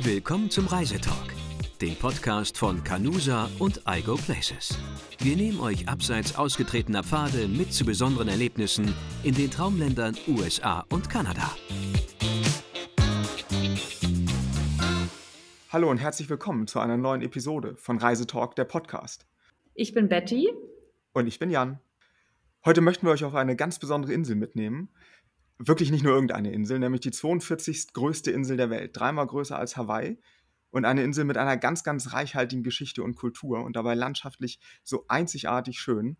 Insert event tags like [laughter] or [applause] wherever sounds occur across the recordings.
Willkommen zum Reisetalk, dem Podcast von Canusa und iGo Places. Wir nehmen euch abseits ausgetretener Pfade mit zu besonderen Erlebnissen in den Traumländern USA und Kanada. Hallo und herzlich willkommen zu einer neuen Episode von Reisetalk, der Podcast. Ich bin Betty. Und ich bin Jan. Heute möchten wir euch auf eine ganz besondere Insel mitnehmen. Wirklich nicht nur irgendeine Insel, nämlich die 42. größte Insel der Welt, dreimal größer als Hawaii und eine Insel mit einer ganz, ganz reichhaltigen Geschichte und Kultur und dabei landschaftlich so einzigartig schön.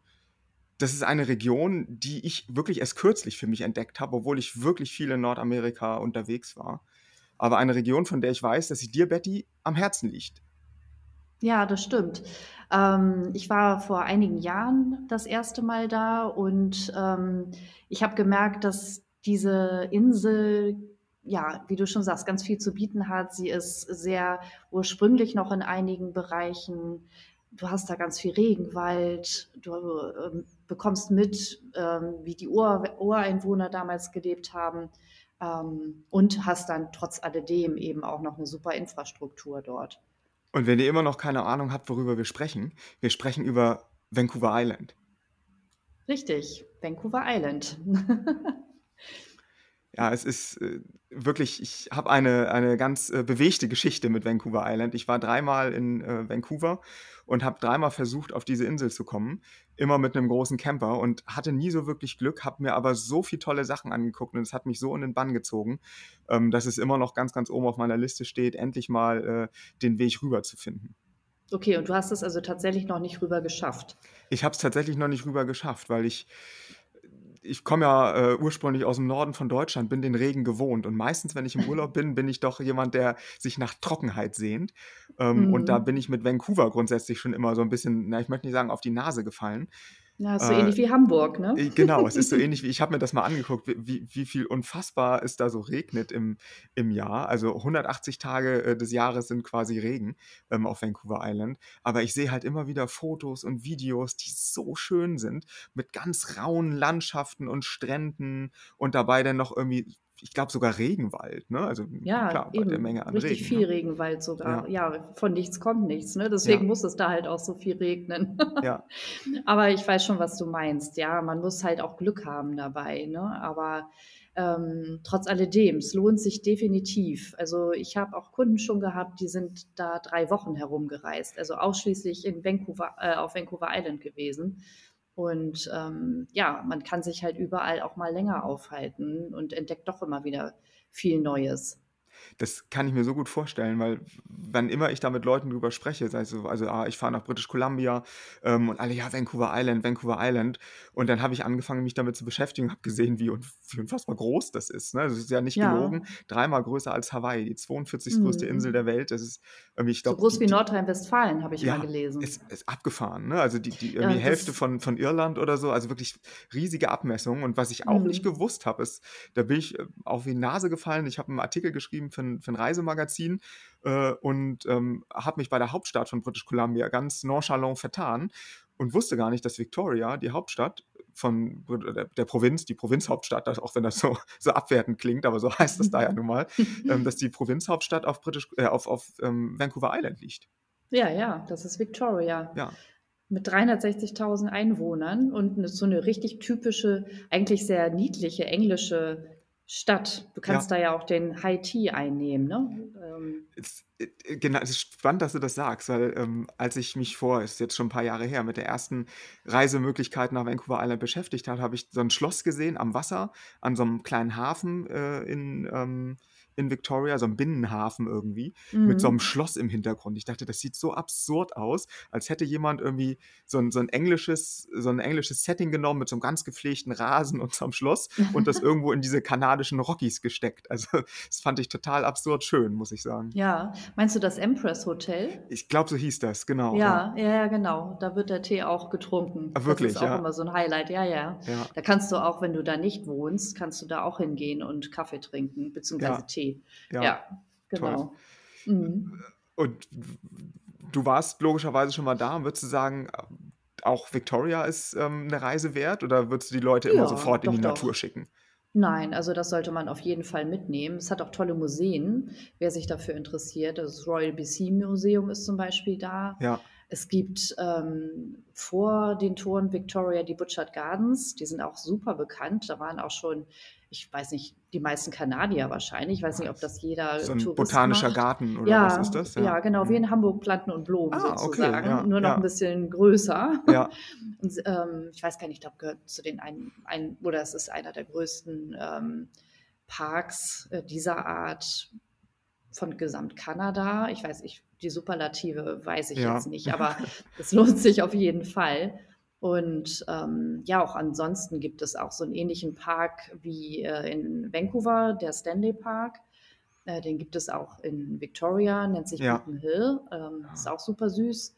Das ist eine Region, die ich wirklich erst kürzlich für mich entdeckt habe, obwohl ich wirklich viel in Nordamerika unterwegs war. Aber eine Region, von der ich weiß, dass sie dir, Betty, am Herzen liegt. Ja, das stimmt. Ähm, ich war vor einigen Jahren das erste Mal da und ähm, ich habe gemerkt, dass diese Insel, ja, wie du schon sagst, ganz viel zu bieten hat. Sie ist sehr ursprünglich noch in einigen Bereichen. Du hast da ganz viel Regenwald. Du ähm, bekommst mit, ähm, wie die Ur Ureinwohner damals gelebt haben. Ähm, und hast dann trotz alledem eben auch noch eine super Infrastruktur dort. Und wenn ihr immer noch keine Ahnung habt, worüber wir sprechen, wir sprechen über Vancouver Island. Richtig, Vancouver Island. [laughs] Ja, es ist äh, wirklich, ich habe eine, eine ganz äh, bewegte Geschichte mit Vancouver Island. Ich war dreimal in äh, Vancouver und habe dreimal versucht, auf diese Insel zu kommen. Immer mit einem großen Camper und hatte nie so wirklich Glück, habe mir aber so viele tolle Sachen angeguckt und es hat mich so in den Bann gezogen, ähm, dass es immer noch ganz, ganz oben auf meiner Liste steht, endlich mal äh, den Weg rüber zu finden. Okay, und du hast es also tatsächlich noch nicht rüber geschafft. Ich habe es tatsächlich noch nicht rüber geschafft, weil ich ich komme ja äh, ursprünglich aus dem Norden von Deutschland, bin den Regen gewohnt. Und meistens, wenn ich im Urlaub bin, bin ich doch jemand, der sich nach Trockenheit sehnt. Ähm, mhm. Und da mhm. bin ich mit Vancouver grundsätzlich schon immer so ein bisschen, na, ich möchte nicht sagen, auf die Nase gefallen. Ja, ist so äh, ähnlich wie Hamburg, ne? Äh, genau, es ist so [laughs] ähnlich wie, ich habe mir das mal angeguckt, wie, wie viel unfassbar es da so regnet im, im Jahr. Also 180 Tage äh, des Jahres sind quasi Regen ähm, auf Vancouver Island. Aber ich sehe halt immer wieder Fotos und Videos, die so schön sind, mit ganz rauen Landschaften und Stränden und dabei dann noch irgendwie ich glaube sogar Regenwald, ne? Also ja, klar, eben. der Menge an Richtig Regen, viel ne? Regenwald sogar. Ja. ja. von nichts kommt nichts, ne? Deswegen ja. muss es da halt auch so viel regnen. ja. [laughs] Aber ich weiß schon, was du meinst. Ja, man muss halt auch Glück haben dabei, ne? Aber ähm, trotz alledem, es lohnt sich definitiv. Also ich habe auch Kunden schon gehabt, die sind da drei Wochen herumgereist, also ausschließlich in Vancouver, äh, auf Vancouver Island gewesen. Und ähm, ja, man kann sich halt überall auch mal länger aufhalten und entdeckt doch immer wieder viel Neues. Das kann ich mir so gut vorstellen, weil wann immer ich da mit Leuten drüber spreche, sei es so, also ah, ich fahre nach British Columbia ähm, und alle, ja, Vancouver Island, Vancouver Island. Und dann habe ich angefangen, mich damit zu beschäftigen, habe gesehen, wie, wie unfassbar groß das ist. Ne? Das ist ja nicht ja. gelogen, dreimal größer als Hawaii, die 42. Mhm. größte Insel der Welt. Das ist irgendwie, ich glaub, So groß wie Nordrhein-Westfalen, habe ich ja, mal gelesen. Ist, ist abgefahren. Ne? Also die, die irgendwie ja, Hälfte von, von Irland oder so, also wirklich riesige Abmessungen. Und was ich auch mhm. nicht gewusst habe, ist, da bin ich äh, auf die Nase gefallen. Ich habe einen Artikel geschrieben für ein, für ein Reisemagazin äh, und ähm, habe mich bei der Hauptstadt von British Columbia ganz nonchalant vertan und wusste gar nicht, dass Victoria, die Hauptstadt von der, der Provinz, die Provinzhauptstadt, auch wenn das so, [laughs] so abwertend klingt, aber so heißt das da ja nun mal, [laughs] ähm, dass die Provinzhauptstadt auf, British, äh, auf, auf ähm, Vancouver Island liegt. Ja, ja, das ist Victoria. Ja. Mit 360.000 Einwohnern und so eine richtig typische, eigentlich sehr niedliche englische Stadt. Du kannst ja. da ja auch den High Tea einnehmen, ne? Ähm. Es, äh, genau, es ist spannend, dass du das sagst, weil ähm, als ich mich vor, ist jetzt schon ein paar Jahre her, mit der ersten Reisemöglichkeit nach Vancouver Island beschäftigt habe, habe ich so ein Schloss gesehen am Wasser, an so einem kleinen Hafen äh, in, ähm, in Victoria, so ein Binnenhafen irgendwie, mhm. mit so einem mhm. Schloss im Hintergrund. Ich dachte, das sieht so absurd aus, als hätte jemand irgendwie so ein, so ein englisches, so ein englisches Setting genommen mit so einem ganz gepflegten Rasen [laughs] und so einem Schloss und das [laughs] irgendwo in diese kanadischen Rockies gesteckt. Also das fand ich total absurd schön, muss ich sagen. Ja, meinst du das Empress Hotel? Ich glaube, so hieß das, genau. Ja, ja, ja, genau. Da wird der Tee auch getrunken. Ach, wirklich, das ist auch ja. immer so ein Highlight, ja, ja, ja. Da kannst du auch, wenn du da nicht wohnst, kannst du da auch hingehen und Kaffee trinken, beziehungsweise ja. Tee. Ja, ja genau. Mhm. Und du warst logischerweise schon mal da würdest du sagen, auch Victoria ist ähm, eine Reise wert oder würdest du die Leute immer sofort in die doch. Natur schicken? Nein, also das sollte man auf jeden Fall mitnehmen. Es hat auch tolle Museen, wer sich dafür interessiert. Das Royal BC Museum ist zum Beispiel da. Ja. Es gibt ähm, vor den Toren Victoria die Butchart Gardens, die sind auch super bekannt. Da waren auch schon ich weiß nicht, die meisten Kanadier wahrscheinlich. Ich weiß nicht, ob das jeder so ein Tourist botanischer macht. Garten oder ja, was ist das? Ja, ja genau, wie in mhm. Hamburg Planten und Blumen ah, sozusagen, okay, ja, nur noch ein bisschen größer. Ja. [laughs] Und, ähm, ich weiß gar nicht, ich glaube, gehört zu den ein, ein oder es ist einer der größten ähm, Parks äh, dieser Art von Gesamtkanada. Ich weiß, ich, die Superlative weiß ich jetzt nicht, [laughs] aber es lohnt sich auf jeden Fall. Und ähm, ja, auch ansonsten gibt es auch so einen ähnlichen Park wie äh, in Vancouver, der Stanley Park. Äh, den gibt es auch in Victoria, nennt sich ja. Beacon Hill. Ähm, ist auch super süß.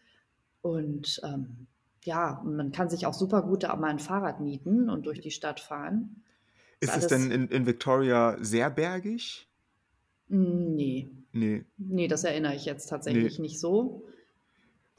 Und ähm, ja, man kann sich auch super gut da mal ein Fahrrad mieten und durch die Stadt fahren. Ist, ist es denn in, in Victoria sehr bergig? Hm, nee. Nee. Nee, das erinnere ich jetzt tatsächlich nee. nicht so.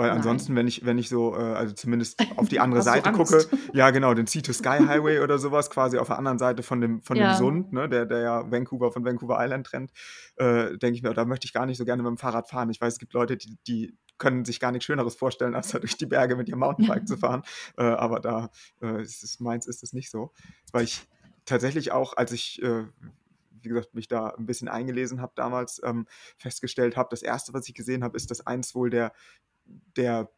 Weil Nein. ansonsten, wenn ich, wenn ich so, äh, also zumindest auf die andere [laughs] Seite gucke, ja genau, den Sea to Sky Highway oder sowas, quasi auf der anderen Seite von dem, von ja. dem Sund, ne, der, der ja Vancouver von Vancouver Island trennt, äh, denke ich mir, da möchte ich gar nicht so gerne mit dem Fahrrad fahren. Ich weiß, es gibt Leute, die, die können sich gar nichts Schöneres vorstellen, [laughs] als da durch die Berge mit ihrem Mountainbike zu fahren. [laughs] Äh, aber da äh, ist es, meins ist es nicht so. Weil ich tatsächlich auch, als ich äh, wie gesagt, mich da ein bisschen eingelesen habe damals, ähm, festgestellt habe, das erste, was ich gesehen habe, ist, dass eins wohl der der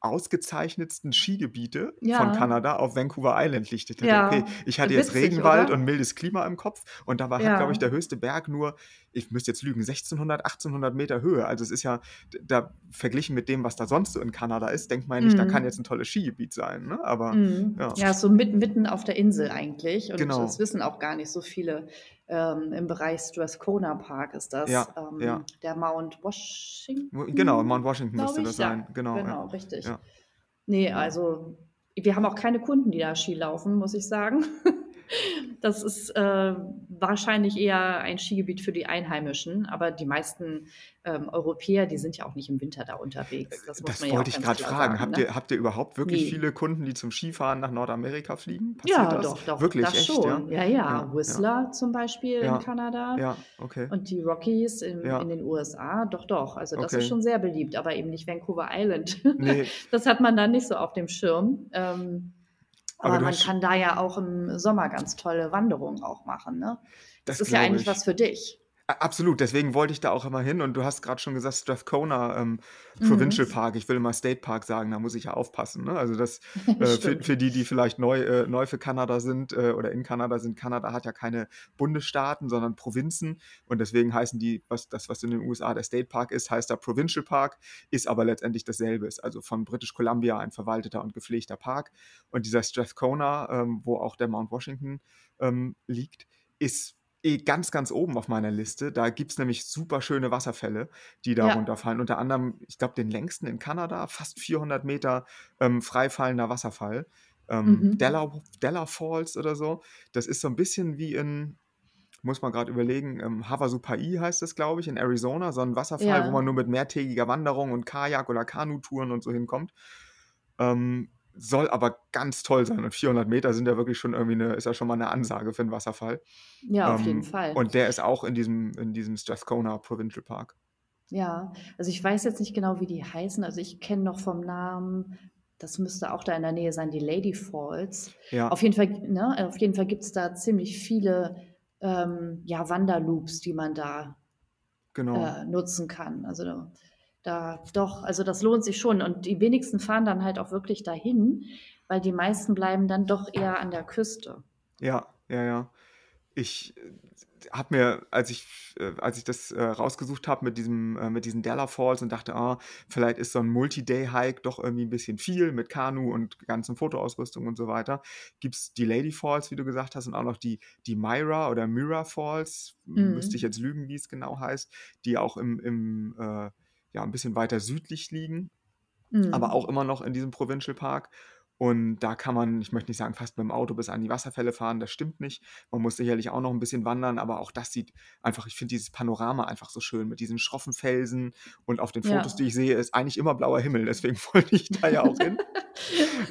ausgezeichnetsten Skigebiete ja. von Kanada auf Vancouver Island dachte, ja. okay, ich hatte Witzig, jetzt Regenwald oder? und mildes Klima im Kopf und da war, ja. glaube ich, der höchste Berg nur, ich müsste jetzt lügen, 1600, 1800 Meter Höhe. Also es ist ja, da verglichen mit dem, was da sonst so in Kanada ist, denkt man ja nicht, mhm. da kann jetzt ein tolles Skigebiet sein. Ne? Aber mhm. ja. ja, so mitten, mitten auf der Insel eigentlich. Und genau. das wissen auch gar nicht so viele ähm, im Bereich Strathcona Park ist das. Ja, ähm, ja. Der Mount Washington. Genau, Mount Washington müsste ich, das ja, sein. Genau, genau richtig. Ja. Nee, also wir haben auch keine Kunden, die da Ski laufen, muss ich sagen. [laughs] Das ist äh, wahrscheinlich eher ein Skigebiet für die Einheimischen, aber die meisten ähm, Europäer, die sind ja auch nicht im Winter da unterwegs. Das, das wollte ja ich gerade fragen. Sagen, habt, ne? ihr, habt ihr überhaupt wirklich nee. viele Kunden, die zum Skifahren nach Nordamerika fliegen? Passiert ja, das? doch, doch. Wirklich, das echt, schon. Ja, ja. ja. Whistler ja. zum Beispiel in Kanada. Ja, okay. Und die Rockies in, in den USA, doch, doch. Also das okay. ist schon sehr beliebt, aber eben nicht Vancouver Island. Nee. [laughs] Das hat man dann nicht so auf dem Schirm. Ähm, aber, Aber man kann da ja auch im Sommer ganz tolle Wanderungen auch machen. Ne? Das, das ist ja eigentlich ich. was für dich. Absolut, deswegen wollte ich da auch immer hin und du hast gerade schon gesagt, Strathcona ähm, Provincial mhm. Park, ich will immer State Park sagen, da muss ich ja aufpassen. Ne? Also das [laughs] äh, für, für, die, die vielleicht neu, äh, neu für Kanada sind äh, oder in Kanada sind, Kanada hat ja keine Bundesstaaten, sondern Provinzen und deswegen heißen die, was das, was in den USA der State Park ist, heißt da Provincial Park, ist aber letztendlich dasselbe, ist also von British Columbia ein verwalteter und gepflegter Park und dieser Strathcona, ähm, wo auch der Mount Washington ähm, liegt, ist eh ganz, ganz oben auf meiner Liste. Da gibt es nämlich super schöne Wasserfälle, die da ja. runterfallen. Unter anderem, ich glaube, den längsten in Kanada, fast 400 Meter ähm, freifallender Wasserfall. Ähm, mhm. Della, Della Falls oder so. Das ist so ein bisschen wie in, muss man gerade überlegen, ähm, Havasupai heißt es, glaube ich, in Arizona. So ein Wasserfall, ja. wo man nur mit mehrtägiger Wanderung und Kajak- oder Kanutouren und so hinkommt. Ähm, soll aber ganz toll sein. Und 400 Meter sind ja wirklich schon irgendwie eine, ist ja schon mal eine Ansage für einen Wasserfall. Ja, auf jeden ähm, Fall. Und der ist auch in diesem, in diesem Strathcona Provincial Park. Ja, also ich weiß jetzt nicht genau, wie die heißen. Also ich kenne noch vom Namen, das müsste auch da in der Nähe sein, die Lady Falls. Ja. Auf jeden Fall, ne, auf jeden Fall gibt es da ziemlich viele ähm, ja, Wanderloops, die man da genau. äh, nutzen kann. Also da doch, also das lohnt sich schon. Und die wenigsten fahren dann halt auch wirklich dahin, weil die meisten bleiben dann doch eher an der Küste. Ja, ja, ja. Ich äh, habe mir, als ich, äh, als ich das äh, rausgesucht habe mit diesem, äh, mit diesen Della Falls und dachte, ah, vielleicht ist so ein Multi-Day-Hike doch irgendwie ein bisschen viel mit Kanu und ganzen Fotoausrüstung und so weiter. Gibt es die Lady Falls, wie du gesagt hast, und auch noch die, die Myra oder Myra Falls, mhm. müsste ich jetzt lügen, wie es genau heißt, die auch im, im äh, ja, ein bisschen weiter südlich liegen, mhm. aber auch immer noch in diesem Provincial Park. Und da kann man, ich möchte nicht sagen, fast mit dem Auto bis an die Wasserfälle fahren, das stimmt nicht. Man muss sicherlich auch noch ein bisschen wandern, aber auch das sieht einfach, ich finde dieses Panorama einfach so schön mit diesen schroffen Felsen und auf den Fotos, Ja. die ich sehe, ist eigentlich immer blauer Himmel, deswegen [laughs] wollte ich da ja auch hin. [laughs]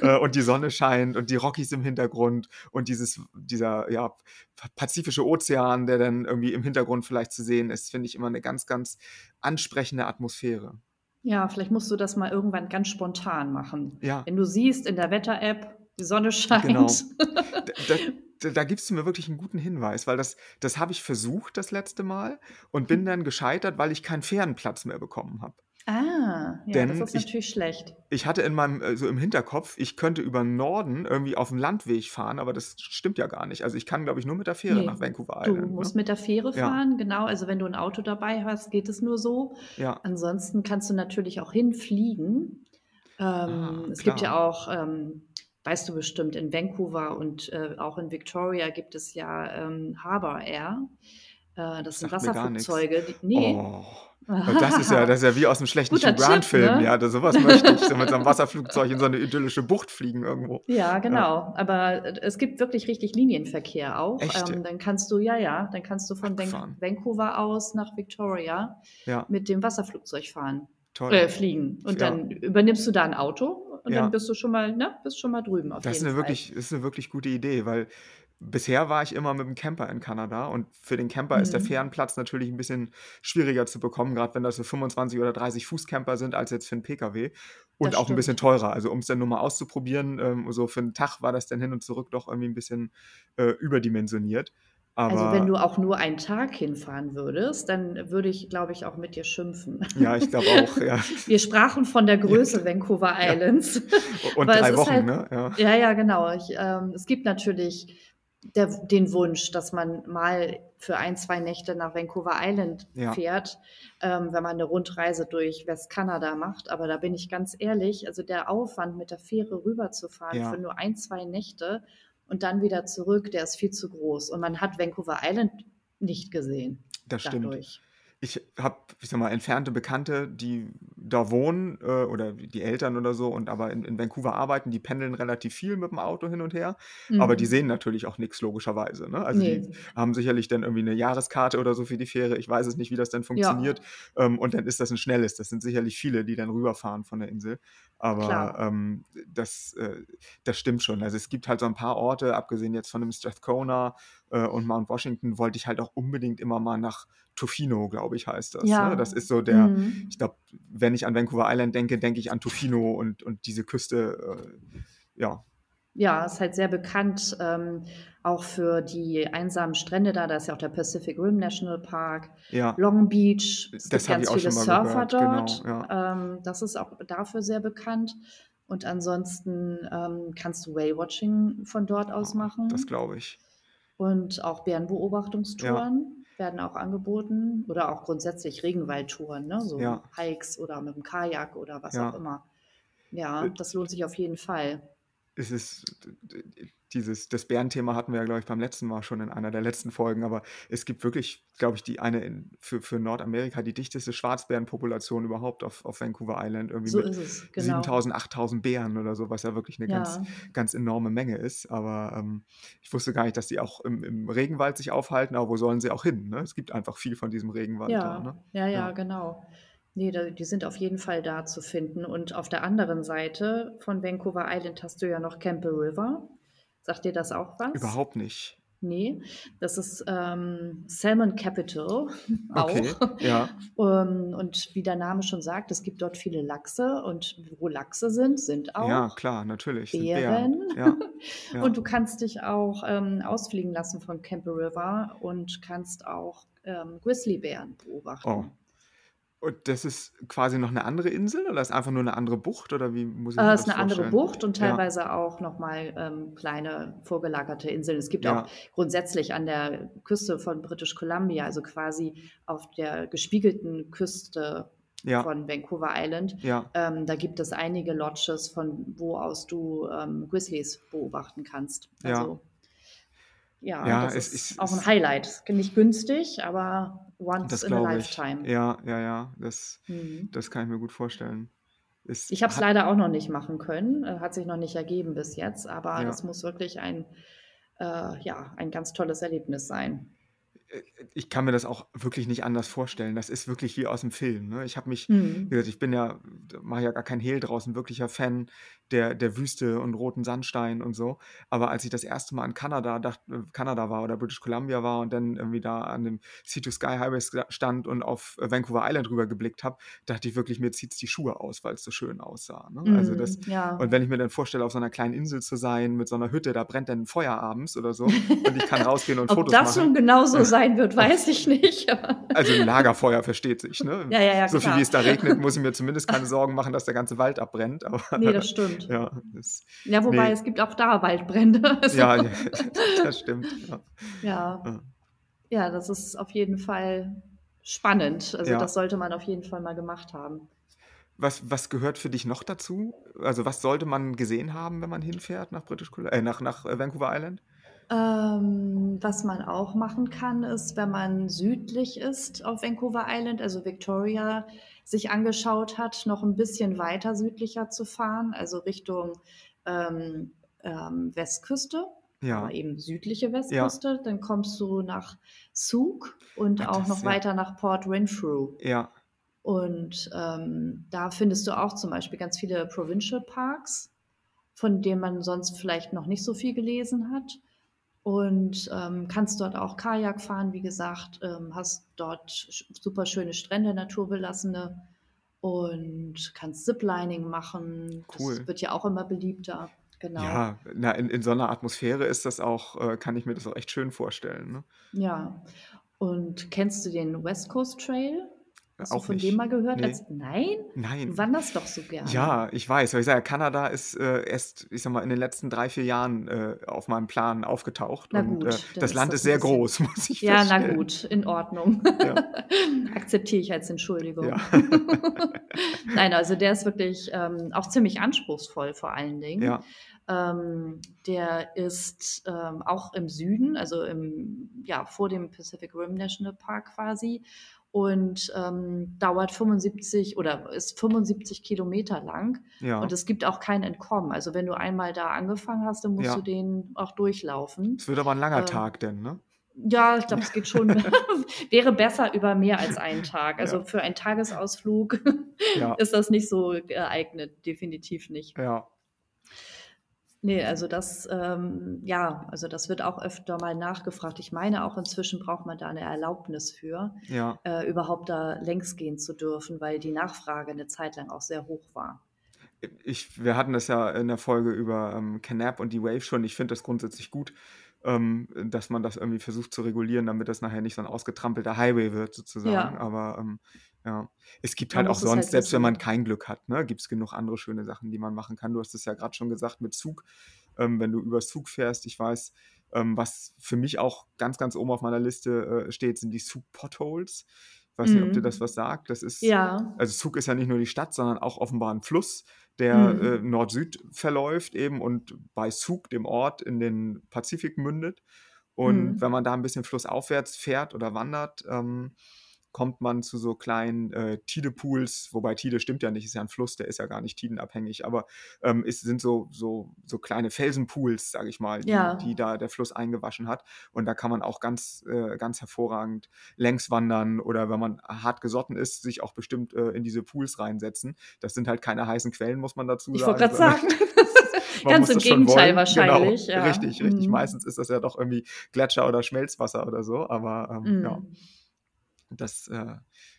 Äh, und die Sonne scheint und die Rockies im Hintergrund und dieses, dieser ja, Pazifische Ozean, der dann irgendwie im Hintergrund vielleicht zu sehen ist, finde ich immer eine ganz, ganz ansprechende Atmosphäre. Ja, vielleicht musst du das mal irgendwann ganz spontan machen. Ja. Wenn du siehst in der Wetter-App, die Sonne Genau. [laughs] scheint. Da, da, da gibst du mir wirklich einen guten Hinweis, weil das, das habe ich versucht das letzte Mal und bin dann gescheitert, weil ich keinen Fernplatz mehr bekommen habe. Ah, ja, Denn das ist ich- natürlich schlecht. Ich hatte in meinem, äh, so im Hinterkopf, ich könnte über den Norden irgendwie auf dem Landweg fahren, aber das stimmt ja gar nicht. Also ich kann, glaube ich, nur mit der Fähre Nee, nach Vancouver Du Island. musst Ne? mit der Fähre Ja. fahren, genau. Also wenn du ein Auto dabei hast, geht es nur so. Ja, Ansonsten kannst du natürlich auch hinfliegen. Ähm, Ah, es gibt ja klar. auch, ähm, weißt du bestimmt, in Vancouver und äh, auch in Victoria gibt es ja ähm, Harbour Air. Äh, das sind. Wasserflugzeuge. Die, nee. Oh. Das ist ja, das ist ja wie aus einem schlechten. Tipp, ne? Ja, das, sowas möchte ich. So mit so einem Wasserflugzeug in so eine idyllische Bucht fliegen irgendwo. Ja, genau. Aber äh, es gibt wirklich richtig Linienverkehr auch. Echt? Ähm, dann kannst du, ja, ja, dann kannst du von Van Abgefahren. Vancouver aus nach Victoria Ja, mit dem Wasserflugzeug fahren, toll. äh, fliegen. Und Ja. dann übernimmst du da ein Auto und Ja. dann bist du schon mal, ne, bist schon mal drüben auf Das ist eine Fall. wirklich, das ist eine wirklich gute Idee, weil bisher war ich immer mit dem Camper in Kanada und für den Camper ist der Mhm. Fernplatz natürlich ein bisschen schwieriger zu bekommen, gerade wenn das so 25 oder 30 Fuß Camper sind, als jetzt für einen PKW und Das auch ein bisschen stimmt. teurer. Also um es dann nur mal auszuprobieren, ähm, so für einen Tag war das dann hin und zurück doch irgendwie ein bisschen äh, überdimensioniert. Also Aber wenn du auch nur einen Tag hinfahren würdest, dann würde ich, glaube ich, auch mit dir schimpfen. ja, ich glaube auch, ja. [laughs] Wir sprachen von der Größe Vancouver Islands. Und [laughs] Aber es drei Wochen, halt- ne? Ja. Ja, ja, genau. Ich, ähm, es gibt natürlich der, den Wunsch, dass man mal für ein, zwei Nächte nach Vancouver Island Ja. fährt, ähm, wenn man eine Rundreise durch Westkanada macht. Aber da bin ich ganz ehrlich, also der Aufwand mit der Fähre rüberzufahren Ja. für nur ein, zwei Nächte und dann wieder zurück, der ist viel zu groß. Und man hat Vancouver Island nicht gesehen Das stimmt. Ich habe, ich sag mal, entfernte Bekannte, die da wohnen äh, oder die Eltern oder so und aber in, in Vancouver arbeiten, die pendeln relativ viel mit dem Auto hin und her, aber die Mhm. sehen natürlich auch nichts logischerweise. Ne? Also die Nee. haben sicherlich dann irgendwie eine Jahreskarte oder so für die Fähre. Ich weiß es nicht, wie das dann funktioniert. Ähm, und dann ist das ein schnelles. Das sind sicherlich viele, die dann rüberfahren von der Insel. Aber ähm, das, äh, das stimmt schon. Also es gibt halt so ein paar Orte, abgesehen jetzt von dem Strathcona und Mount Washington, wollte ich halt auch unbedingt immer mal nach Tofino, glaube ich, heißt das. Ja. Ne? Das ist so der, Mhm. ich glaube, wenn ich an Vancouver Island denke, denke ich an Tofino und, und diese Küste. Äh, ja, Ja, ist halt sehr bekannt, ähm, auch für die einsamen Strände da. Da ist ja auch der Pacific Rim National Park, ja. Long Beach. Es Das gibt ganz auch viele Surfer gehört, dort. genau, ja. ähm, das ist auch dafür sehr bekannt. Und ansonsten ähm, kannst du Whale-Watching von dort aus machen. Das glaube ich. Und auch Bärenbeobachtungstouren werden auch angeboten. Oder auch grundsätzlich Regenwaldtouren, ne? so Ja. Hikes oder mit dem Kajak oder was Ja. auch immer. Ja, Äh, das lohnt sich auf jeden Fall. Es ist dieses, das Bärenthema hatten wir ja, glaube ich, beim letzten Mal schon in einer der letzten Folgen, aber es gibt wirklich, glaube ich, die eine in, für, für Nordamerika die dichteste Schwarzbärenpopulation überhaupt auf, auf Vancouver Island, irgendwie So mit es, genau. 7000, 8000 Bären oder so, was ja wirklich eine ganz, Ja. ganz enorme Menge ist. Aber ähm, ich wusste gar nicht, dass die auch im, im Regenwald sich aufhalten, aber wo sollen sie auch hin? Ne? Es gibt einfach viel von diesem Regenwald Ja, da. Ne? ja, ja, Ja. genau. Nee, die sind auf jeden Fall da zu finden. Und auf der anderen Seite von Vancouver Island hast du ja noch Campbell River. Sagt dir das auch was? Überhaupt nicht. Nee, das ist ähm, Salmon Capital [laughs] auch. Okay, ja, Ähm, und wie der Name schon sagt, es gibt dort viele Lachse und wo Lachse sind, sind auch ja, klar, natürlich. Bären. Ja, [laughs] ja. Und du kannst dich auch ähm, ausfliegen lassen von Campbell River und kannst auch ähm, Grizzlybären beobachten. Oh. Und das ist quasi noch eine andere Insel oder ist einfach nur eine andere Bucht oder wie muss ich Äh, das ist eine andere vorstellen? Bucht und Ja. teilweise auch nochmal ähm, kleine vorgelagerte Inseln. Es gibt Ja. auch grundsätzlich an der Küste von British Columbia, also quasi auf der gespiegelten Küste Ja, von Vancouver Island, ja, ähm, da gibt es einige Lodges, von wo aus du ähm, Grizzlies beobachten kannst. Ja. Also, ja, Ja, das es ist, ist- auch ein es- Highlight. Nicht günstig, aber once in a glaube ich. lifetime. Ja, ja, ja, das, Mhm. das kann ich mir gut vorstellen. es ich habe es leider auch noch nicht machen können, äh, hat sich noch nicht ergeben bis jetzt, aber ja. das muss wirklich ein, äh, ja, ein ganz tolles Erlebnis sein. Äh, ich kann mir das auch wirklich nicht anders vorstellen. Das ist wirklich wie aus dem Film. Ne? Ich habe mich, mhm. wie gesagt, ich bin ja, mache ja gar kein Hehl draußen, wirklicher Fan der, der Wüste und roten Sandstein und so. Aber als ich das erste Mal in Kanada, dacht, äh, Kanada war oder British Columbia war und dann irgendwie da an dem Sea to Sky Highway stand und auf äh, Vancouver Island rüber geblickt habe, dachte ich wirklich, mir zieht es die Schuhe aus, weil es so schön aussah. Ne? Mm, also das, ja. Und wenn ich mir dann vorstelle, auf so einer kleinen Insel zu sein, mit so einer Hütte, da brennt dann Feuer abends oder so und ich kann rausgehen und Fotos machen. Ob das nun genauso sein [laughs] wird, weiß ich nicht. [laughs] also ein Lagerfeuer versteht sich. Ne? Ja, ja, ja, so klar. viel wie es da regnet, muss ich mir zumindest keine Sorgen machen, dass der ganze Wald abbrennt. Aber, nee, das stimmt. [laughs] Ja, das ja, wobei nee. es gibt auch da Waldbrände. [laughs] Also. Ja, das stimmt. Ja. ja. Ja. das ist auf jeden Fall spannend. Also ja. das sollte man auf jeden Fall mal gemacht haben. Was, was gehört für dich noch dazu? Also was sollte man gesehen haben, wenn man hinfährt nach British Columbia, äh, nach, nach Vancouver Island? Ähm, was man auch machen kann, ist, wenn man südlich ist auf Vancouver Island, also Victoria, sich angeschaut hat, noch ein bisschen weiter südlicher zu fahren, also Richtung ähm, ähm, Westküste, ja. aber eben südliche Westküste. Ja. Dann kommst du nach Zug und Ach, auch noch ja. weiter nach Port Renfrew. Ja. Und ähm, da findest du auch zum Beispiel ganz viele Provincial Parks, von denen man sonst vielleicht noch nicht so viel gelesen hat und ähm, kannst dort auch Kajak fahren, wie gesagt, ähm, hast dort super schöne Strände, naturbelassene und kannst Ziplining machen. Cool. Das wird ja auch immer beliebter. Genau. Ja, na, in, in so einer Atmosphäre ist das auch, äh, kann ich mir das auch echt schön vorstellen. Ne? Ja. Und kennst du den West Coast Trail? Hast du von nicht. dem mal gehört? Nee. Als, nein? Nein. Du wanderst doch so gerne. Ja, ich weiß. Aber ich sage, Kanada ist äh, erst, ich sag mal, in den letzten drei, vier Jahren äh, auf meinem Plan aufgetaucht. Na gut. Und, äh, das Land ist, sehr groß, [laughs] muss ich Ja, na gut, in Ordnung. Ja. [laughs] Akzeptiere ich als Entschuldigung. Ja. [laughs] nein, also der ist wirklich ähm, auch ziemlich anspruchsvoll vor allen Dingen. Ja. Ähm, der ist ähm, auch im Süden, also im, ja, vor dem Pacific Rim National Park quasi und ähm, dauert 75 oder ist 75 Kilometer lang. Ja. Und es gibt auch kein Entkommen. Also wenn du einmal da angefangen hast, dann musst ja. du den auch durchlaufen. Es wird aber ein langer ähm, Tag denn, ne? Ja, ich glaube, es geht schon. [laughs] wäre besser über mehr als einen Tag. Also ja. für einen Tagesausflug [laughs] ist das nicht so geeignet, definitiv nicht. Ja. Nee, also das, ähm, ja, also das wird auch öfter mal nachgefragt. Ich meine, auch inzwischen braucht man da eine Erlaubnis für, Ja. äh, überhaupt da längs gehen zu dürfen, weil die Nachfrage eine Zeit lang auch sehr hoch war. Ich, wir hatten das ja in der Folge über ähm, Canap und die Wave schon. Ich finde das grundsätzlich gut, ähm, dass man das irgendwie versucht zu regulieren, damit das nachher nicht so ein ausgetrampelter Highway wird, sozusagen. Ja. Aber ähm, ja, es gibt halt auch sonst, halt selbst wenn man kein Glück hat, ne, gibt es genug andere schöne Sachen, die man machen kann. Du hast es ja gerade schon gesagt mit Zug, ähm, wenn du über Zug fährst. Ich weiß, ähm, was für mich auch ganz, ganz oben auf meiner Liste äh, steht, sind die Zug-Potholes. Ich weiß mhm. nicht, ob dir das mhm. was sagt. Das ist, ja. also Zug ist ja nicht nur die Stadt, sondern auch offenbar ein Fluss, der mhm. äh, Nord-Süd verläuft eben und bei Zug, dem Ort, in den Pazifik mündet. Und mhm. wenn man da ein bisschen flussaufwärts fährt oder wandert, ähm, kommt man zu so kleinen äh, Tidepools, wobei Tide stimmt ja nicht, ist ja ein Fluss, der ist ja gar nicht tidenabhängig, aber ähm, es sind so, so, so kleine Felsenpools, sage ich mal, die, ja. die, da der Fluss eingewaschen hat. Und da kann man auch ganz, äh, ganz hervorragend längs wandern oder wenn man hart gesotten ist, sich auch bestimmt äh, in diese Pools reinsetzen. Das sind halt keine heißen Quellen, muss man dazu sagen. Ich wollte gerade sagen. [laughs] [laughs] Ganz im Gegenteil wahrscheinlich. Genau, ja. Richtig, richtig. Mhm. Meistens ist das ja doch irgendwie Gletscher oder Schmelzwasser oder so, aber ähm, mhm. ja das, äh,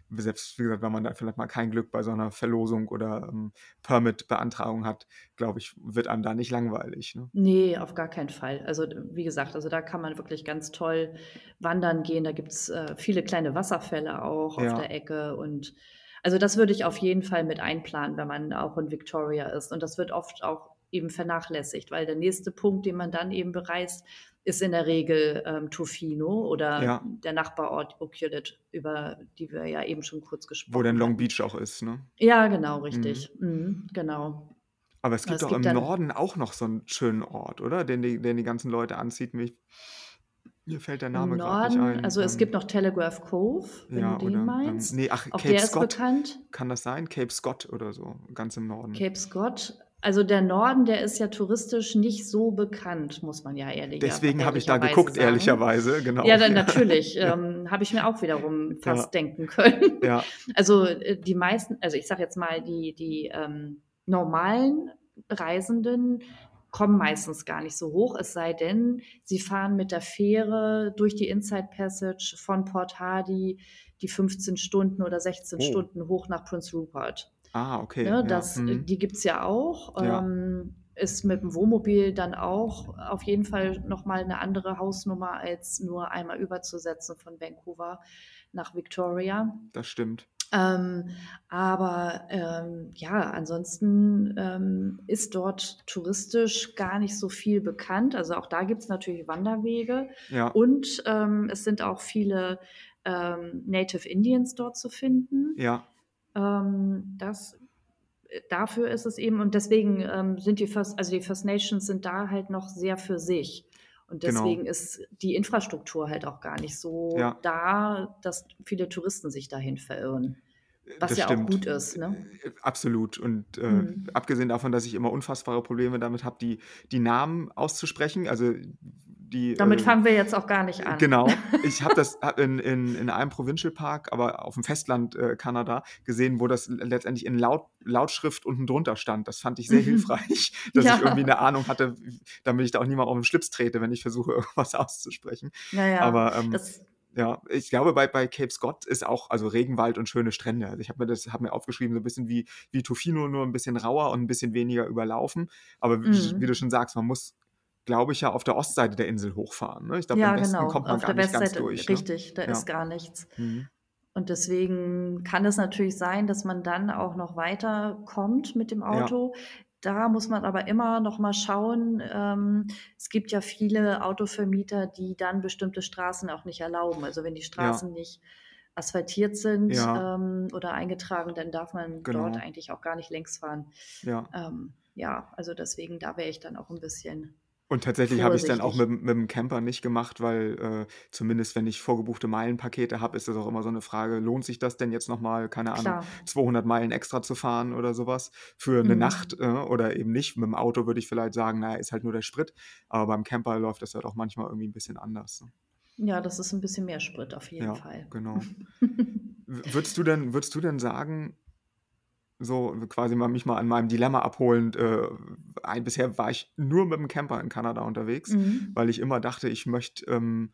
selbst wie gesagt, wenn man da vielleicht mal kein Glück bei so einer Verlosung oder ähm, Permit-Beantragung hat, glaube ich, wird einem da nicht langweilig. Ne? Nee, auf gar keinen Fall. Also wie gesagt, also da kann man wirklich ganz toll wandern gehen. Da gibt es äh, viele kleine Wasserfälle auch ja. auf der Ecke und also das würde ich auf jeden Fall mit einplanen, wenn man auch in Victoria ist. Und das wird oft auch eben vernachlässigt, weil der nächste Punkt, den man dann eben bereist, ist in der Regel ähm, Tofino oder ja. der Nachbarort Oculet, über die wir ja eben schon kurz gesprochen haben. Wo dann Long Beach auch ist, ne? Ja, genau, richtig. Mhm. Mhm, genau. Aber es gibt doch im Norden auch noch so einen schönen Ort, oder? Den die, den die ganzen Leute anzieht. Mich Mir fällt der Name gerade nicht ein. Also es ähm, gibt noch Telegraph Cove, wenn ja, du den oder, ähm, meinst. Ähm, nee, ach, Auch Cape der Scott. ist bekannt. Kann das sein? Cape Scott oder so, ganz im Norden. Cape Scott. Also der Norden, der ist ja touristisch nicht so bekannt, muss man ja ehrlich Deswegen habe ich da geguckt, sagen. ehrlicherweise, genau. Ja, dann natürlich. [laughs] Ja. Ähm, habe ich mir auch wiederum fast ja. denken können. Ja. Also äh, die meisten, also ich sage jetzt mal, die, die ähm, normalen Reisenden kommen meistens gar nicht so hoch, es sei denn, sie fahren mit der Fähre durch die Inside Passage von Port Hardy die 15 Stunden oder 16 oh. Stunden hoch nach Prince Rupert. Ah, okay. Ne, das, ja. mhm. Die gibt es ja auch. Ja. Ähm, ist mit dem Wohnmobil dann auch auf jeden Fall nochmal eine andere Hausnummer, als nur einmal überzusetzen von Vancouver nach Victoria. Das stimmt. Ähm, aber ähm, ja, ansonsten ähm, ist dort touristisch gar nicht so viel bekannt. Also auch da gibt es natürlich Wanderwege ja. und ähm, es sind auch viele ähm, Native Indians dort zu finden. Ja. Ähm, das äh, dafür ist es eben und deswegen sind die First, also die First Nations sind da halt noch sehr für sich. Und genau. deswegen genau. ist die Infrastruktur halt auch gar nicht so ja. da, dass viele Touristen sich dahin verirren. Was das ja stimmt. auch gut ist, ne? Äh, absolut. Und äh, mhm. abgesehen davon, dass ich immer unfassbare Probleme damit habe, die, die Namen auszusprechen, also die. Damit äh, fangen wir jetzt auch gar nicht an. Genau. [laughs] Ich habe das in, in, in einem Provincial Park, aber auf dem Festland äh, Kanada gesehen, wo das letztendlich in Laut, Lautschrift unten drunter stand. Das fand ich sehr mhm. hilfreich, [laughs] dass ja. ich irgendwie eine Ahnung hatte, damit ich da auch niemand auf den Schlips trete, wenn ich versuche, [laughs] irgendwas auszusprechen. Naja, aber ähm, das ja, ich glaube, bei, bei Cape Scott ist auch, also Regenwald und schöne Strände. Also ich habe mir das, habe mir aufgeschrieben, so ein bisschen wie, wie Tofino, nur ein bisschen rauer und ein bisschen weniger überlaufen. Aber wie, mhm. wie du schon sagst, man muss, glaube ich, ja auf der Ostseite der Insel hochfahren. Ne? Ich glaube, ja, im Westen genau. kommt man auf gar der nicht Westseite, ganz durch. Ne? Richtig, ne? da ja. ist gar nichts. Mhm. Und deswegen kann es natürlich sein, dass man dann auch noch weiter kommt mit dem Auto. Ja. Da muss man aber immer noch mal schauen. Ähm, es gibt ja viele Autovermieter, die dann bestimmte Straßen auch nicht erlauben. Also wenn die Straßen nicht asphaltiert sind ja. ähm, oder eingetragen, dann darf man genau. dort eigentlich auch gar nicht längs fahren. Ja, ähm, ja also deswegen, da wäre ich dann auch ein bisschen und tatsächlich habe ich es dann auch mit, mit dem Camper nicht gemacht, weil äh, zumindest wenn ich vorgebuchte Meilenpakete habe, ist das auch immer so eine Frage, lohnt sich das denn jetzt nochmal, keine Ahnung, Klar. 200 Meilen extra zu fahren oder sowas für eine Mhm. Nacht äh, oder eben nicht. Mit dem Auto würde ich vielleicht sagen, naja, ist halt nur der Sprit, aber beim Camper läuft das halt auch manchmal irgendwie ein bisschen anders. Ne? Ja, das ist ein bisschen mehr Sprit auf jeden Ja, Fall. genau. [laughs] Würdest du denn, würdest du denn sagen, so quasi mal mich mal an meinem Dilemma abholend. Äh, ein, bisher war ich nur mit dem Camper in Kanada unterwegs, mhm. weil ich immer dachte, ich möchte ähm,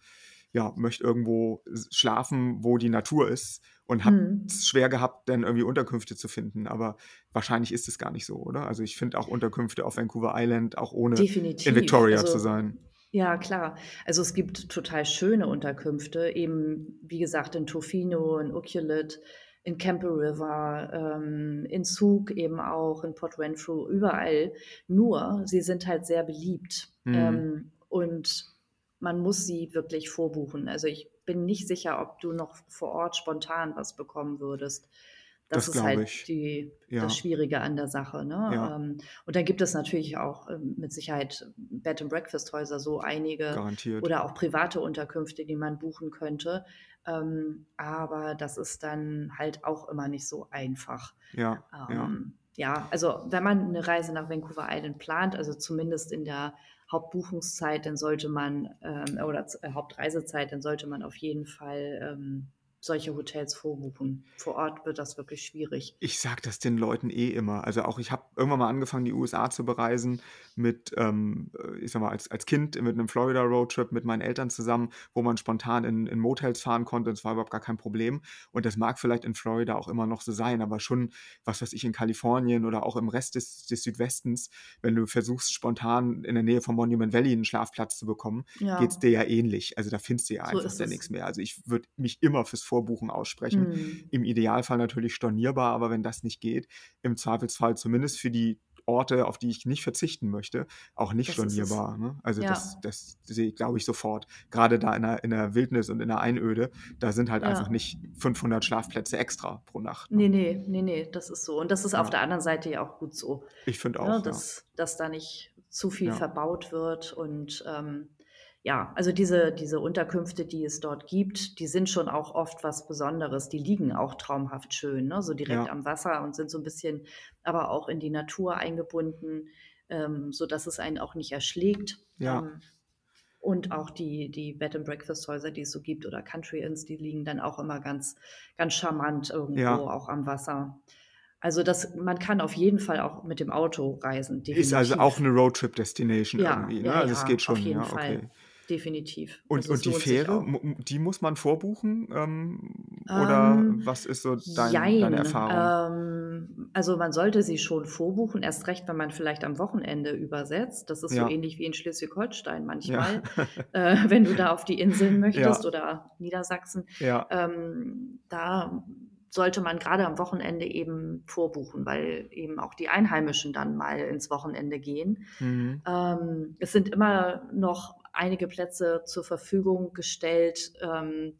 ja, möchte irgendwo schlafen, wo die Natur ist und habe mhm. es schwer gehabt, dann irgendwie Unterkünfte zu finden. Aber wahrscheinlich ist es gar nicht so, oder? Also ich finde auch Unterkünfte auf Vancouver Island, auch ohne Definitiv. in Victoria also, zu sein. Ja, klar. Also es gibt total schöne Unterkünfte, eben wie gesagt in Tofino, in Ucluelet, in Campbell River, ähm, in Zug eben auch, in Port Renfrew, überall. Nur, sie sind halt sehr beliebt. Mhm. Ähm, und man muss sie wirklich vorbuchen. Also ich bin nicht sicher, ob du noch vor Ort spontan was bekommen würdest. Das, das ist halt ich. Die, ja. das Schwierige an der Sache. Ne? Ja. Ähm, und dann gibt es natürlich auch ähm, mit Sicherheit Bed and Breakfast Häuser, so einige Garantiert. oder auch private Unterkünfte, die man buchen könnte. Ähm, aber das ist dann halt auch immer nicht so einfach. Ja, ähm, ja. ja, also wenn man eine Reise nach Vancouver Island plant, also zumindest in der Hauptbuchungszeit, dann sollte man, ähm, oder äh, Hauptreisezeit, dann sollte man auf jeden Fall ähm, solche Hotels vorbuchen. Vor Ort wird das wirklich schwierig. Ich sage das den Leuten eh immer. Also auch ich habe irgendwann mal angefangen, die USA zu bereisen mit, ähm, ich sag mal, als, als Kind mit einem Florida-Roadtrip mit meinen Eltern zusammen, wo man spontan in, in Motels fahren konnte. Das war überhaupt gar kein Problem. Und das mag vielleicht in Florida auch immer noch so sein, aber schon, was weiß ich, in Kalifornien oder auch im Rest des, des Südwestens, wenn du versuchst, spontan in der Nähe von Monument Valley einen Schlafplatz zu bekommen, ja. geht es dir ja ähnlich. Also da findest du ja so einfach ja nichts mehr. Also ich würde mich immer fürs Vorbuchen aussprechen. Mhm. Im Idealfall natürlich stornierbar, aber wenn das nicht geht, im Zweifelsfall zumindest für die Orte, auf die ich nicht verzichten möchte, auch nicht das stornierbar. Ne? Also ja. das, das sehe ich, glaube ich, sofort. Gerade da in der, in der Wildnis und in der Einöde, da sind halt ja. einfach nicht 500 Schlafplätze extra pro Nacht. Ne? Nee, nee, nee, nee, das ist so. Und das ist ja. auf der anderen Seite ja auch gut so. Ich finde ne, auch, dass, dass da nicht zu viel verbaut wird und ähm, ja, also diese, diese Unterkünfte, die es dort gibt, die sind schon auch oft was Besonderes. Die liegen auch traumhaft schön, ne? so direkt ja. am Wasser und sind so ein bisschen aber auch in die Natur eingebunden, ähm, sodass es einen auch nicht erschlägt. Ja. Ähm, und auch die, die Bed and Breakfast Häuser, die es so gibt, oder Country Inns, die liegen dann auch immer ganz, ganz charmant irgendwo, ja. auch am Wasser. Also das, man kann auf jeden Fall auch mit dem Auto reisen. Definitiv. Ist also auch eine Roadtrip-Destination ja, irgendwie. Ne? Ja, also es geht schon. Auf jeden Fall. Okay. Definitiv. Und, also und die Fähre, die muss man vorbuchen? Ähm, oder ähm, was ist so dein, deine Erfahrung? Ähm, also man sollte sie schon vorbuchen, erst recht, wenn man vielleicht am Wochenende übersetzt. Das ist ja. so ähnlich wie in Schleswig-Holstein manchmal, ja. [laughs] äh, wenn du da auf die Inseln möchtest ja. oder Niedersachsen. Ähm, da sollte man gerade am Wochenende eben vorbuchen, weil eben auch die Einheimischen dann mal ins Wochenende gehen. Mhm. Ähm, es sind immer noch einige Plätze zur Verfügung gestellt. Ähm,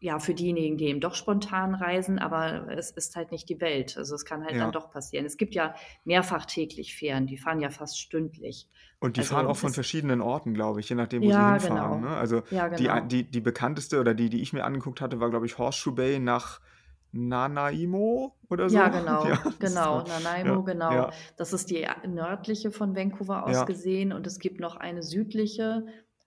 ja, für diejenigen, die eben doch spontan reisen, aber es ist halt nicht die Welt. Also es kann halt ja. dann doch passieren. Es gibt ja mehrfach täglich Fähren, die fahren ja fast stündlich. Und die also fahren auch von verschiedenen Orten, glaube ich, je nachdem, wo ja, sie hinfahren. Genau. Ne? Also ja, genau. die, die, die bekannteste oder die, die ich mir angeguckt hatte, war, glaube ich, Horseshoe Bay nach Nanaimo oder so. Ja, [laughs] genau, ja, genau, Nanaimo, ja, genau. Ja. Das ist die nördliche von Vancouver aus gesehen und es gibt noch eine südliche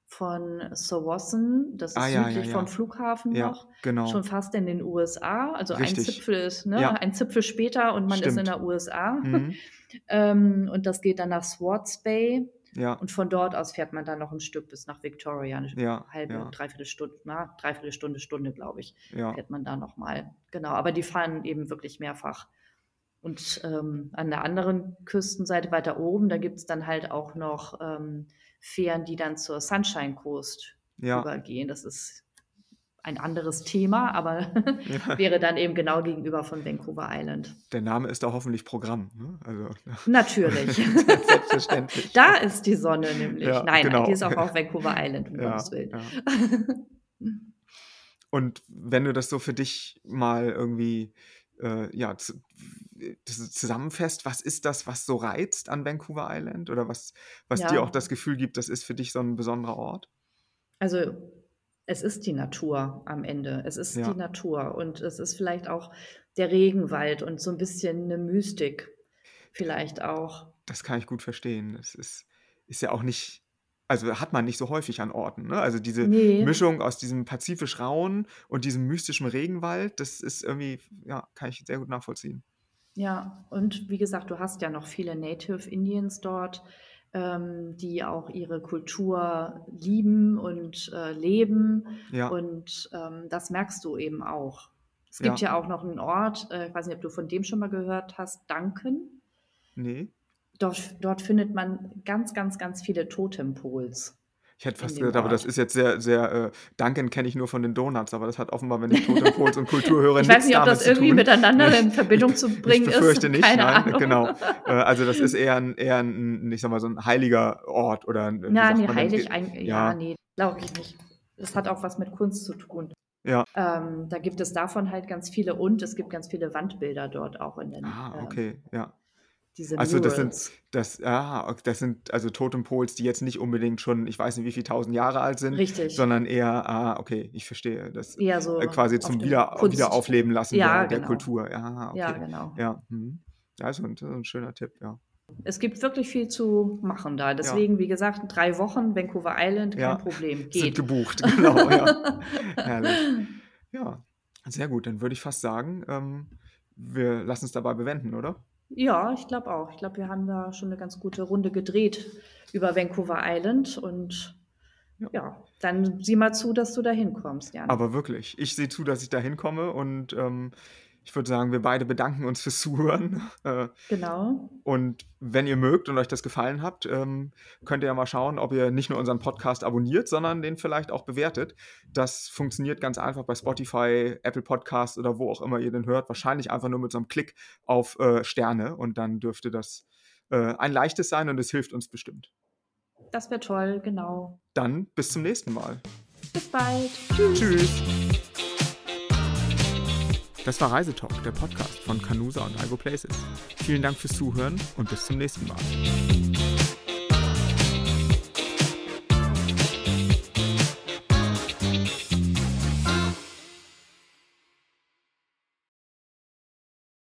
von Sowassen, das ist ah, südlich vom Flughafen noch, genau. schon fast in den USA. Also Richtig. ein Zipfel ist, ne, ein Zipfel später und man Stimmt. ist in der USA. Mhm. [laughs] ähm, und das geht dann nach Swartz Bay. Ja. Und von dort aus fährt man dann noch ein Stück bis nach Victoria, eine ja, halbe, ja. dreiviertel Stunde, na, dreiviertel Stunde, Stunde, glaube ich, ja. fährt man da nochmal. Genau, aber die fahren eben wirklich mehrfach. Und ähm, an der anderen Küstenseite weiter oben, da gibt es dann halt auch noch ähm, Fähren, die dann zur Sunshine Coast ja. übergehen. Das ist ein anderes Thema, aber ja. [laughs] wäre dann eben genau gegenüber von Vancouver Island. Der Name ist da hoffentlich Programm. Ne? Also, [laughs] Natürlich. Selbstverständlich. da ist die Sonne nämlich. Ja, nein, genau. die ist auch auf [laughs] Vancouver Island, um ja, Gottes Willen. Und wenn du das so für dich mal irgendwie äh, ja, zusammenfasst, was ist das, was so reizt an Vancouver Island oder was, was ja. dir auch das Gefühl gibt, das ist für dich so ein besonderer Ort? Also es ist die Natur am Ende. Es ist ja. die Natur und es ist vielleicht auch der Regenwald und so ein bisschen eine Mystik vielleicht auch. Das kann ich gut verstehen. Es ist, ist ja auch nicht, also hat man nicht so häufig an Orten. Ne? Also diese nee. Mischung aus diesem pazifisch rauen und diesem mystischen Regenwald, das ist irgendwie, ja, kann ich sehr gut nachvollziehen. Ja, und wie gesagt, du hast ja noch viele Native Indians dort, ähm, die auch ihre Kultur lieben und äh, leben. Ja. Und ähm, das merkst du eben auch. Es gibt ja, ja auch noch einen Ort, äh, ich weiß nicht, ob du von dem schon mal gehört hast, Duncan. Nee. Dort, dort findet man ganz, ganz, ganz viele Totempols. Ich hätte fast gesagt, aber das ist jetzt sehr, sehr, äh, Duncan kenne ich nur von den Donuts, aber das hat offenbar, wenn ich Totempols und Kultur höre, [laughs] Ich weiß nicht, ob das irgendwie miteinander in Verbindung [laughs] zu bringen ich befürchte ist. nicht, Keine nein, Ahnung. genau. Äh, also das ist [laughs] eher ein, eher ein, ich sag mal, so ein heiliger Ort oder ein, Ja, nee, heilig, ein, ja, ja, nee, glaube ich nicht. Das hat auch was mit Kunst zu tun. Ja. Ähm, da gibt es davon halt ganz viele und es gibt ganz viele Wandbilder dort auch in den. Ah, ähm, okay, ähm, ja diese Also das sind das ja, das sind also Totempols, die jetzt nicht unbedingt schon, ich weiß nicht, wie viele tausend Jahre alt sind, Richtig. sondern eher, ah, okay, ich verstehe, das Eher so äh, quasi zum Wieder Kunst. Wiederaufleben lassen Ja, der, der genau. Kultur. Ja, Ja, genau. Ja. Ja, also ein, ein schöner Tipp, ja. Es gibt wirklich viel zu machen da. Deswegen, wie gesagt, drei Wochen Vancouver Island, kein Ja, Problem, sind gebucht, genau, [laughs] ja. Herrlich. Ja, sehr gut. Dann würde ich fast sagen, ähm, wir lassen es dabei bewenden, oder? Ja, ich glaube auch. Ich glaube, wir haben da schon eine ganz gute Runde gedreht über Vancouver Island und ja, ja dann sieh mal zu, dass du da hinkommst, Jan. Aber wirklich, ich sehe zu, dass ich da hinkomme und ähm, ich würde sagen, wir beide bedanken uns fürs Zuhören. [laughs] Äh, genau. Und wenn ihr mögt und euch das gefallen hat, ähm, könnt ihr ja mal schauen, ob ihr nicht nur unseren Podcast abonniert, sondern den vielleicht auch bewertet. Das funktioniert ganz einfach bei Spotify, Apple Podcasts oder wo auch immer ihr den hört. Wahrscheinlich einfach nur mit so einem Klick auf äh, Sterne und dann dürfte das äh, ein leichtes sein und es hilft uns bestimmt. Das wäre toll, genau. Dann bis zum nächsten Mal. Bis bald. Tschüss. Tschüss. Das war Reisetalk, der Podcast von Canusa und Algo Places. Vielen Dank fürs Zuhören und bis zum nächsten Mal.